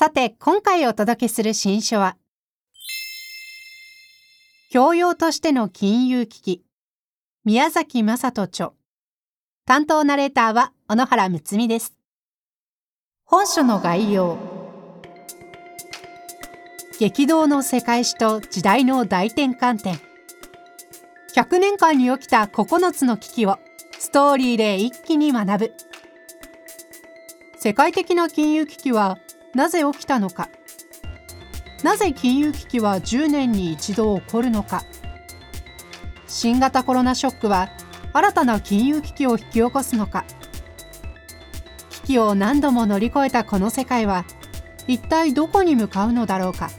さて今回お届けする新書は教養としての金融危機。宮崎正人著。担当ナレーターは小野原睦美です。本書の概要。激動の世界史と時代の大転換点。100年間に起きた9つの危機をストーリーで一気に学ぶ。世界的な金融危機はなぜ起きたのか。なぜ金融危機は10年に一度起こるのか。新型コロナショックは新たな金融危機を引き起こすのか。危機を何度も乗り越えたこの世界は一体どこに向かうのだろうか。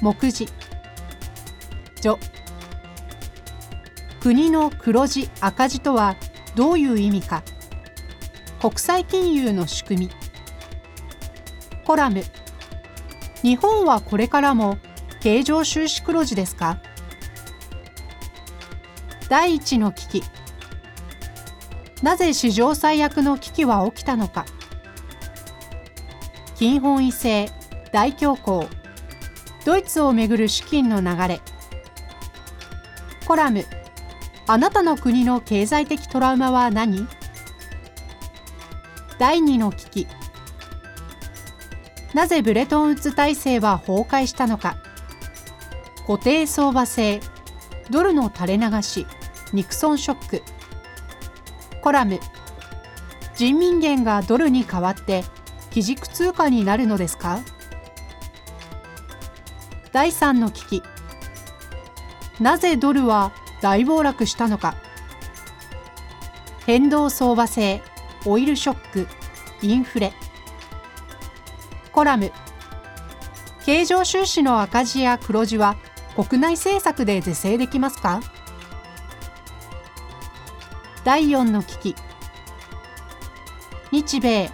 目次。序。国の黒字赤字とはどういう意味か。国際金融の仕組み。コラム。日本はこれからも経常収支黒字ですか？第一の危機。なぜ史上最悪の危機は起きたのか？金本位制大恐慌。ドイツをめぐる資金の流れ。コラム。あなたの国の経済的トラウマは何？第2の危機。なぜブレトンウッズ体制は崩壊したのか。固定相場制。ドルの垂れ流し。ニクソンショック。コラム。人民元がドルに代わって。基軸通貨になるのですか。第3の危機。なぜドルは大暴落したのか。変動相場制。オイルショックインフレ。コラム。経常収支の赤字や黒字は国内政策で是正できますか？第4の危機。日米。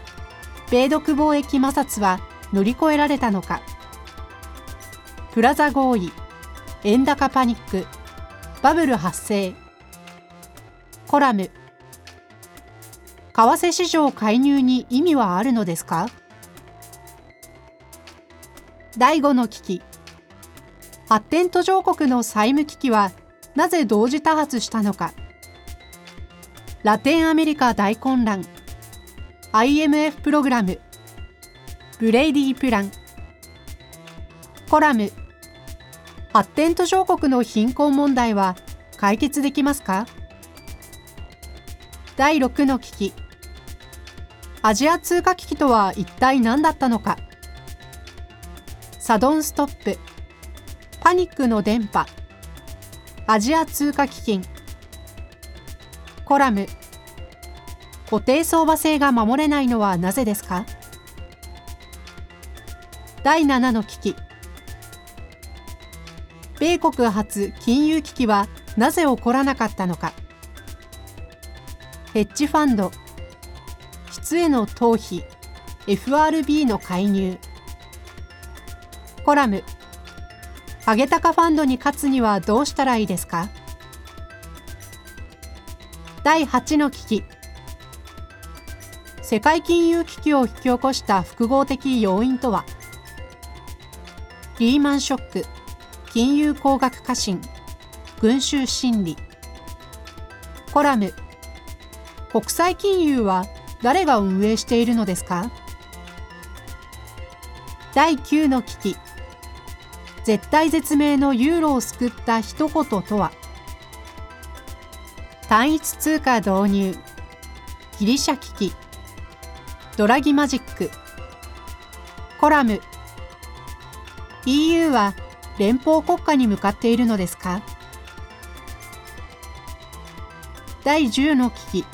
米独貿易摩擦は乗り越えられたのか？プラザ合意。円高パニック。バブル発生。コラム。為替市場介入に意味はあるのですか？第5の危機。発展途上国の債務危機はなぜ同時多発したのか？ラテンアメリカ大混乱。IMF プログラム。ブレイディープラン。コラム。発展途上国の貧困問題は解決できますか？第6の危機。アジア通貨危機とは一体何だったのか。サドンストップ。パニックの電波。アジア通貨基金。コラム。固定相場制が守れないのはなぜですか？第7の危機。米国発金融危機はなぜ起こらなかったのか。ヘッジファンド。質への逃避。FRB の介入。コラム。上げ高ファンドに勝つにはどうしたらいいですか？第8の危機。世界金融危機を引き起こした複合的要因とは？リーマンショック。金融高額過信。群衆心理。コラム。国際金融は誰が運営しているのですか？第9の危機。絶対絶命のユーロを救った一言とは？単一通貨導入。ギリシャ危機。ドラギマジック。コラム。EU は連邦国家に向かっているのですか？第10の危機。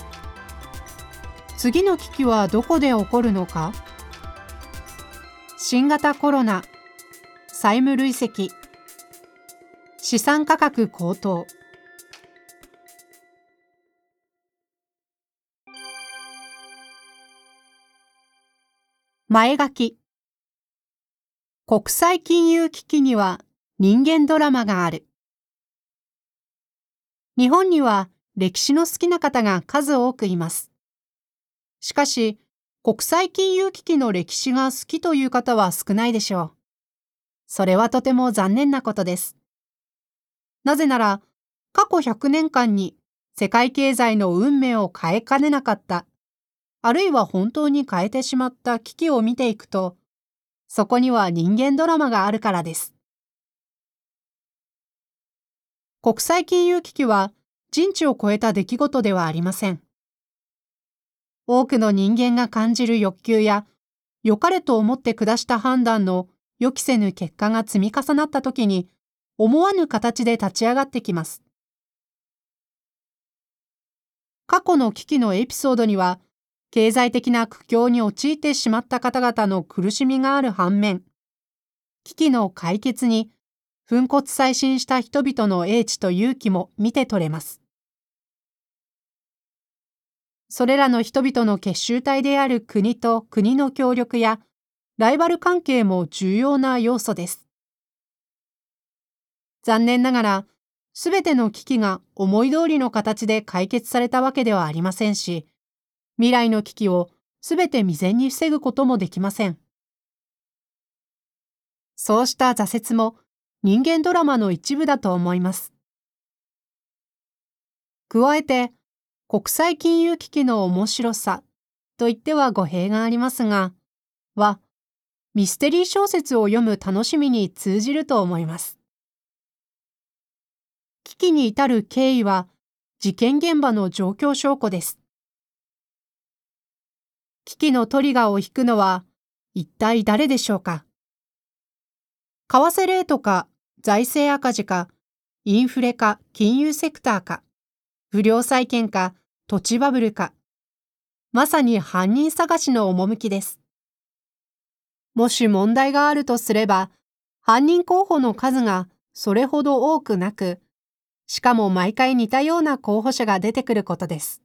次の危機はどこで起こるのか？新型コロナ、債務累積、資産価格高騰。前書き。国際金融危機には人間ドラマがある。日本には歴史の好きな方が数多くいます。しかし、国際金融危機の歴史が好きという方は少ないでしょう。それはとても残念なことです。なぜなら、過去100年間に世界経済の運命を変えかねなかった、あるいは本当に変えてしまった危機を見ていくと、そこには人間ドラマがあるからです。国際金融危機は人知を超えた出来事ではありません。多くの人間が感じる欲求や、良かれと思って下した判断の予期せぬ結果が積み重なった時に、思わぬ形で立ち上がってきます。過去の危機のエピソードには、経済的な苦境に陥ってしまった方々の苦しみがある反面、危機の解決に粉骨再進した人々の英知と勇気も見て取れます。それらの人々の結集体である国と国の協力やライバル関係も重要な要素です。残念ながら、すべての危機が思い通りの形で解決されたわけではありませんし、未来の危機をすべて未然に防ぐこともできません。そうした挫折も人間ドラマの一部だと思います。加えて、国際金融危機の面白さと言っては語弊がありますが、は、ミステリー小説を読む楽しみに通じると思います。危機に至る経緯は、事件現場の状況証拠です。危機のトリガーを引くのは、一体誰でしょうか為替レートか財政赤字かインフレか金融セクターか不良債権か土地バブルかまさに犯人探しの趣です。もし問題があるとすれば犯人候補の数がそれほど多くなくしかも毎回似たような候補者が出てくることです。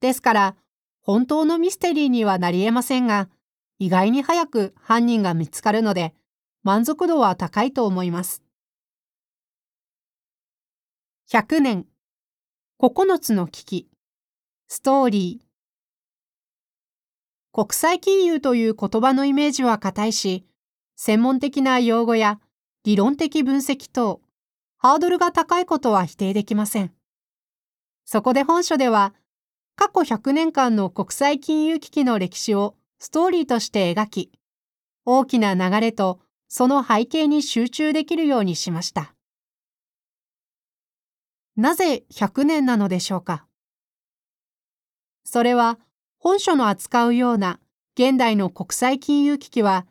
ですから本当のミステリーにはなり得ませんが意外に早く犯人が見つかるので満足度は高いと思います。100年9つの危機ストーリー国際金融という言葉のイメージは固いし、専門的な用語や理論的分析等、ハードルが高いことは否定できません。そこで本書では、過去100年間の国際金融危機の歴史をストーリーとして描き、大きな流れとその背景に集中できるようにしました。なぜ100年なのでしょうか？それは本書の扱うような現代の国際金融危機は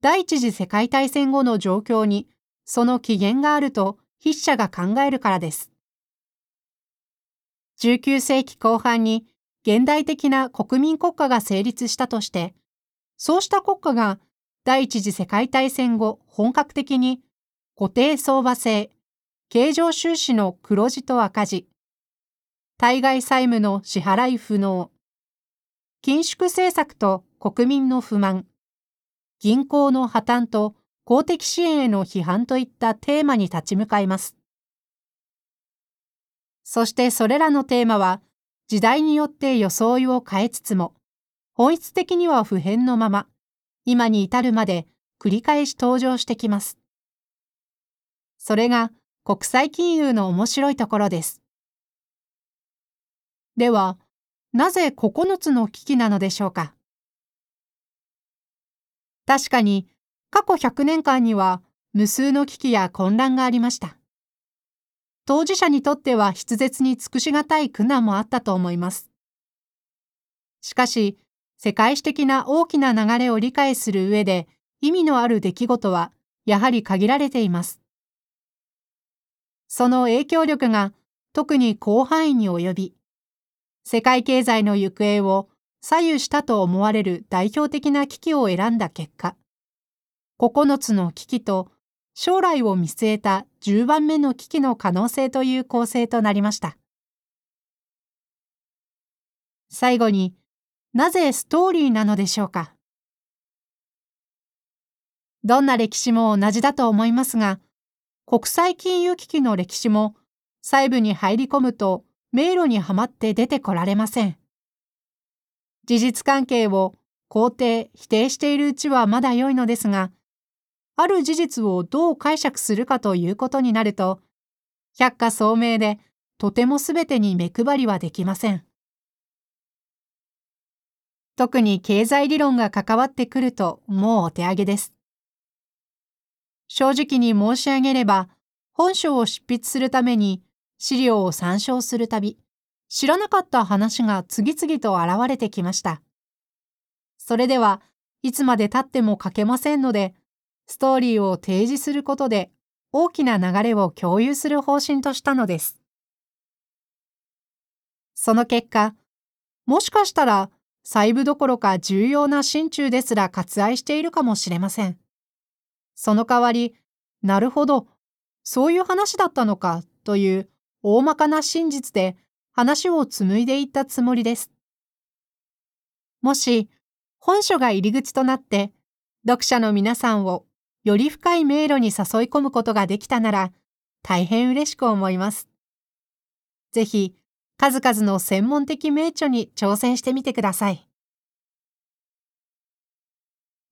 第一次世界大戦後の状況にその起源があると筆者が考えるからです。19世紀後半に現代的な国民国家が成立したとして、そうした国家が第一次世界大戦後本格的に固定相場制、経常収支の黒字と赤字、対外債務の支払い不能、緊縮政策と国民の不満、銀行の破綻と公的支援への批判といったテーマに立ち向かいます。そしてそれらのテーマは時代によって装いを変えつつも、本質的には普遍のまま、今に至るまで繰り返し登場してきます。それが国際金融の面白いところです。では、なぜ9つの危機なのでしょうか？確かに、過去100年間には無数の危機や混乱がありました。当事者にとっては筆舌に尽くしがたい苦難もあったと思います。しかし、世界史的な大きな流れを理解する上で意味のある出来事はやはり限られています。その影響力が特に広範囲に及び、世界経済の行方を左右したと思われる代表的な危機を選んだ結果、9つの危機と将来を見据えた10番目の危機の可能性という構成となりました。最後になぜストーリーなのでしょうか？どんな歴史も同じだと思いますが、国際金融危機の歴史も細部に入り込むと迷路にはまって出てこられません。事実関係を肯定、否定しているうちはまだ良いのですが、ある事実をどう解釈するかということになると、百科聡明でとてもすべてに目配りはできません。特に経済理論が関わってくるともうお手上げです。正直に申し上げれば、本書を執筆するために資料を参照するたび、知らなかった話が次々と現れてきました。それではいつまで経っても書けませんので、ストーリーを提示することで大きな流れを共有する方針としたのです。その結果、もしかしたら細部どころか重要な心中ですら割愛しているかもしれません。その代わり、なるほど、そういう話だったのかという大まかな真実で話を紡いでいったつもりです。もし、本書が入り口となって、読者の皆さんをより深い迷路に誘い込むことができたなら、大変嬉しく思います。ぜひ、数々の専門的名著に挑戦してみてください。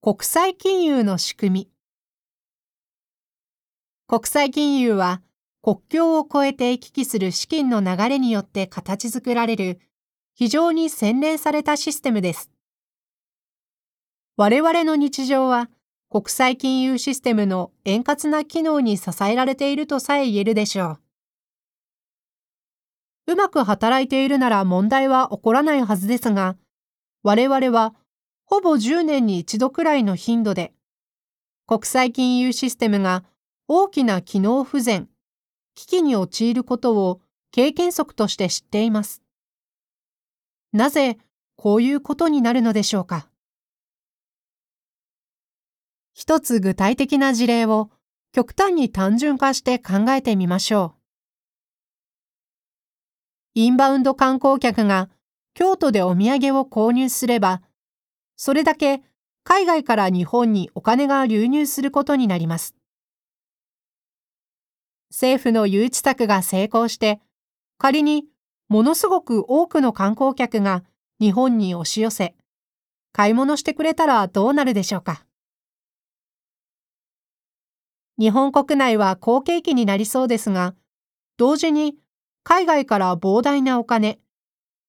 国際金融の仕組み国際金融は国境を越えて行き来する資金の流れによって形作られる非常に洗練されたシステムです。我々の日常は国際金融システムの円滑な機能に支えられているとさえ言えるでしょう。うまく働いているなら問題は起こらないはずですが、我々はほぼ10年に一度くらいの頻度で、国際金融システムが大きな機能不全、危機に陥ることを経験則として知っています。なぜこういうことになるのでしょうか？一つ具体的な事例を極端に単純化して考えてみましょう。インバウンド観光客が京都でお土産を購入すれば、それだけ海外から日本にお金が流入することになります。政府の誘致策が成功して、仮にものすごく多くの観光客が日本に押し寄せ、買い物してくれたらどうなるでしょうか。日本国内は好景気になりそうですが、同時に海外から膨大なお金、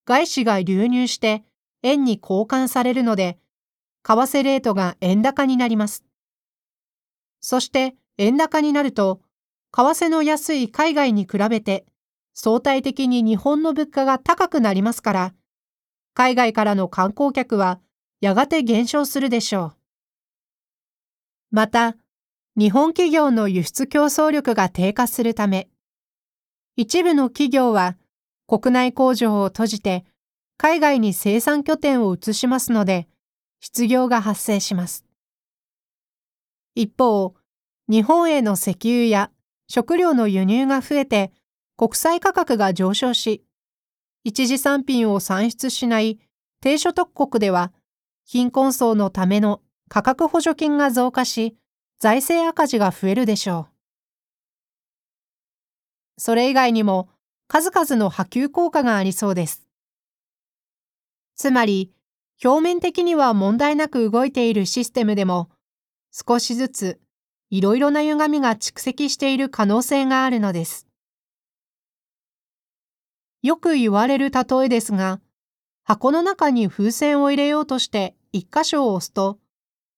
外資が流入して円に交換されるので、為替レートが円高になります。そして円高になると、為替の安い海外に比べて相対的に日本の物価が高くなりますから、海外からの観光客はやがて減少するでしょう。また、日本企業の輸出競争力が低下するため、一部の企業は国内工場を閉じて海外に生産拠点を移しますので、失業が発生します。一方、日本への石油や食料の輸入が増えて国際価格が上昇し、一次産品を産出しない低所得国では、貧困層のための価格補助金が増加し、財政赤字が増えるでしょう。それ以外にも数々の波及効果がありそうです。つまり、表面的には問題なく動いているシステムでも、少しずついろいろな歪みが蓄積している可能性があるのです。よく言われる例えですが、箱の中に風船を入れようとして一箇所を押すと、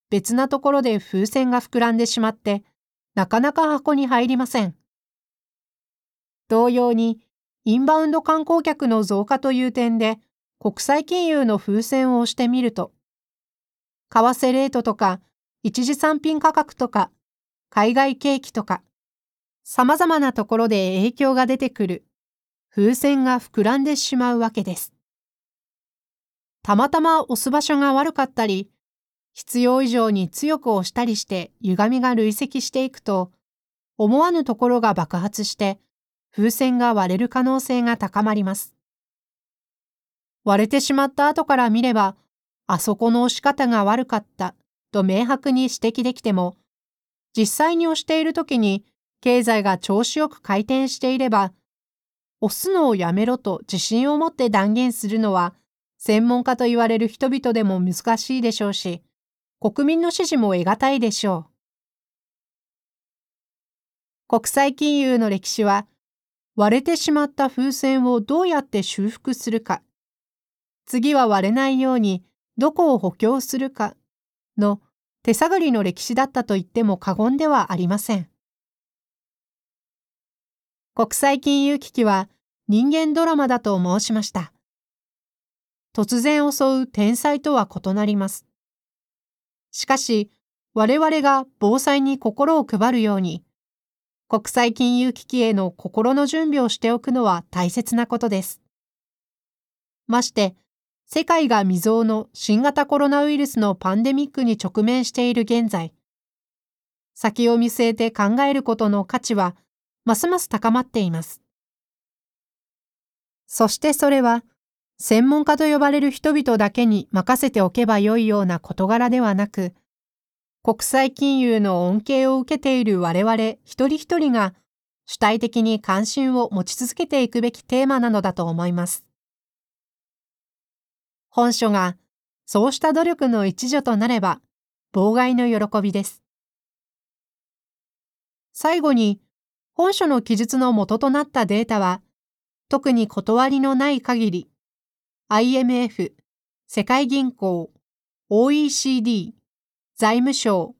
別なところで風船が膨らんでしまって、なかなか箱に入りません。同様に、インバウンド観光客の増加という点で、国際金融の風船を押してみると、為替レートとか、一次産品価格とか、海外景気とか、様々なところで影響が出てくる、風船が膨らんでしまうわけです。たまたま押す場所が悪かったり、必要以上に強く押したりして歪みが累積していくと、思わぬところが爆発して風船が割れる可能性が高まります。割れてしまった後から見れば、あそこの押し方が悪かったと明白に指摘できても、実際に押している時に経済が調子よく回転していれば、押すのをやめろと自信を持って断言するのは、専門家と言われる人々でも難しいでしょうし、国民の支持も得難いでしょう。国際金融の歴史は、割れてしまった風船をどうやって修復するか、次は割れないようにどこを補強するかの手探りの歴史だったと言っても過言ではありません。国際金融危機は人間ドラマだと申しました。突然襲う天才とは異なります。しかし、我々が防災に心を配るように、国際金融危機への心の準備をしておくのは大切なことです。まして、世界が未曾有の新型コロナウイルスのパンデミックに直面している現在、先を見据えて考えることの価値は、ますます高まっています。そしてそれは、専門家と呼ばれる人々だけに任せておけばよいような事柄ではなく、国際金融の恩恵を受けている我々一人一人が主体的に関心を持ち続けていくべきテーマなのだと思います。本書がそうした努力の一助となれば、妨害の喜びです。最後に、本書の記述の元となったデータは、特に断りのない限り、IMF、世界銀行、OECD、財務省、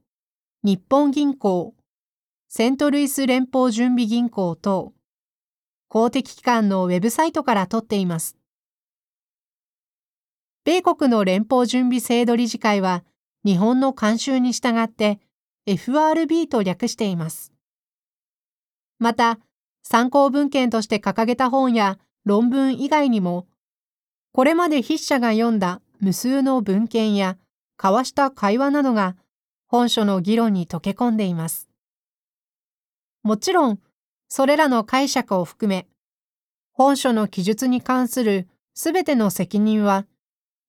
日本銀行、セントルイス連邦準備銀行等、公的機関のウェブサイトから取っています。米国の連邦準備制度理事会は、日本の慣習に従って FRB と略しています。また、参考文献として掲げた本や論文以外にも、これまで筆者が読んだ無数の文献や交わした会話などが本書の議論に溶け込んでいます。もちろん、それらの解釈を含め、本書の記述に関するすべての責任は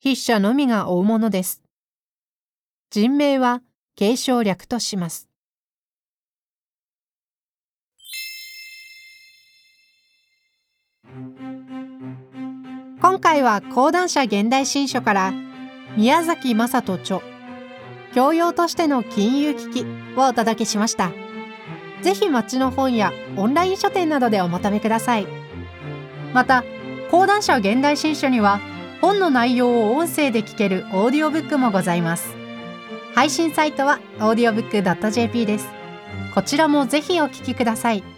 筆者のみが負うものです。人名は継承略とします。今回は講談社現代新書から宮崎正人著教養としての金融危機をお届けしましたぜひ町の本やオンライン書店などでお求めくださいまた講談社現代新書には本の内容を音声で聞けるオーディオブックもございます。配信サイトは audiobook.jp です。こちらもぜひお聞きください。